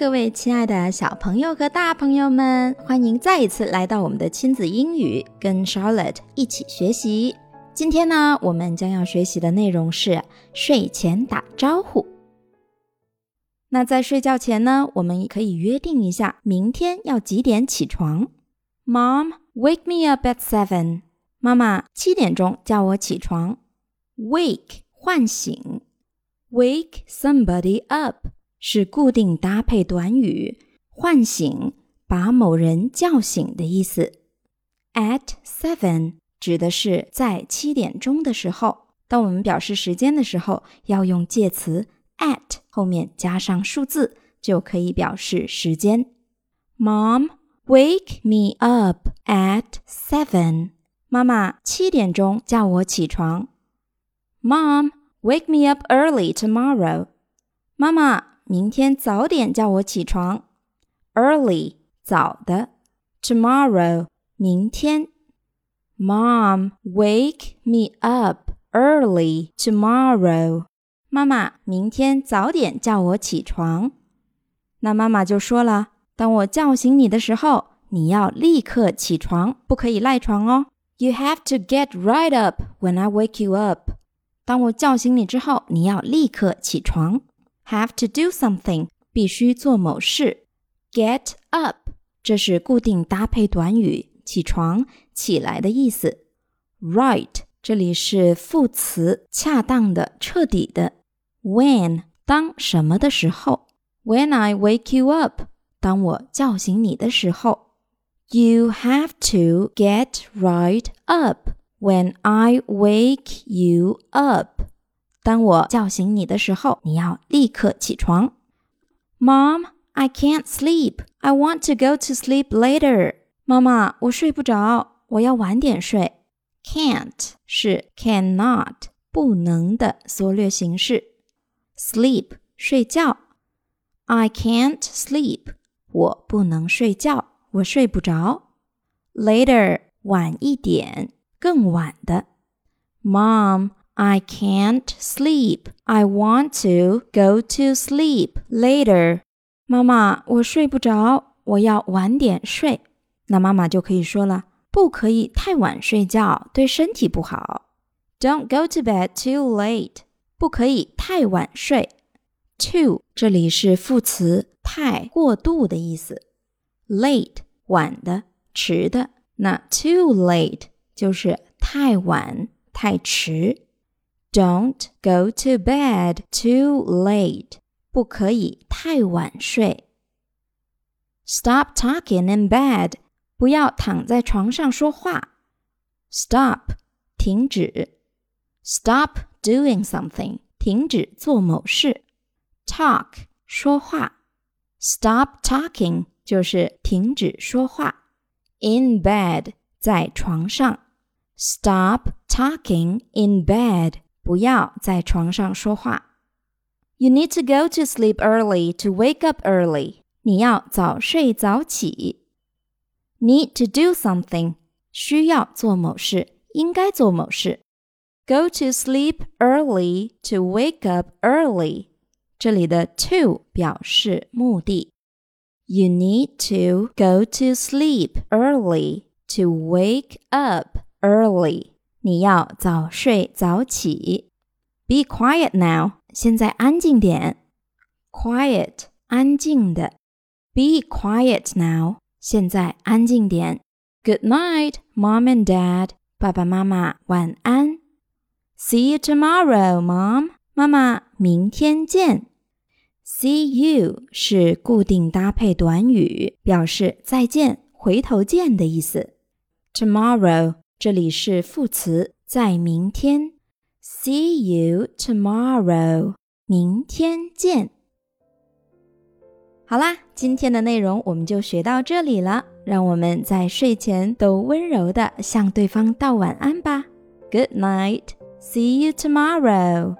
各位亲爱的小朋友和大朋友们，欢迎再一次来到我们的亲子英语，跟 Charlotte 一起学习。今天呢，我们将要学习的内容是睡前打招呼。那在睡觉前呢，我们可以约定一下，明天要几点起床。Mom, wake me up at seven. 妈妈，七点钟叫我起床。Wake 唤醒，wake somebody up 是固定搭配短语，唤醒、把某人叫醒的意思。At seven 指的是在七点钟的时候。当我们表示时间的时候，要用介词 at 后面加上数字，就可以表示时间。Mom, wake me up at seven. 妈妈，七点钟叫我起床。Mom, wake me up early tomorrow. 妈妈，明天早点叫我起床。Early 早的，tomorrow 明天。Mom, wake me up early tomorrow. 妈妈，明天早点叫我起床。那妈妈就说了：“当我叫醒你的时候，你要立刻起床，不可以赖床哦。” You have to get right up when I wake you up. 当我叫醒你之后，你要立刻起床。 Have to do something，必须做某事。Get up，这是固定搭配短语，起床、起来的意思。Right，这里是副词，恰当的、彻底的。When，当什么的时候？When I wake you up，当我叫醒你的时候。You have to get right up when I wake you up. 当我叫醒你的时候，你要立刻起床。Mom, I can't sleep. I want to go to sleep later. 妈妈，我睡不着，我要晚点睡。Can't 是 cannot 不能的缩略形式。Sleep 睡觉。I can't sleep. 我不能睡觉。我睡不着。Later，晚一点，更晚的。Mom, I can't sleep. I want to go to sleep later. 妈妈，我睡不着，我要晚点睡。那妈妈就可以说了，不可以太晚睡觉，对身体不好。Don't go to bed too late. 不可以太晚睡。Too 这里是副词，太、过度的意思。late 晚的、迟的，那 too late 就是太晚、太迟。 Don't go to bed too late，不可以太晚睡。Stop talking in bed，不要躺在床上说话。Stop，停止。Stop doing something，停止做某事。Talk，说话。Stop talking。就是停止说话。In bed，在床上。Stop talking in bed， 不要在床上说话。You need to go to sleep early to wake up early。你要早睡早起。Need to do something，需要做某事，应该做某事。Go to sleep early to wake up early。这里的 to 表示目的。You need to go to sleep early to wake up early. 你要早睡早起。Be quiet now. 现在安静点。Quiet，安静的。Be quiet now. 现在安静点。Good night, mom and dad. 爸爸妈妈晚安。See you tomorrow, mom. 妈妈，明天见。See you 是固定搭配短语，表示再见、回头见的意思。Tomorrow 这里是副词，在明天。See you tomorrow，明天见。好啦，今天的内容我们就学到这里了。让我们在睡前都温柔的向对方道晚安吧。Good night，See you tomorrow。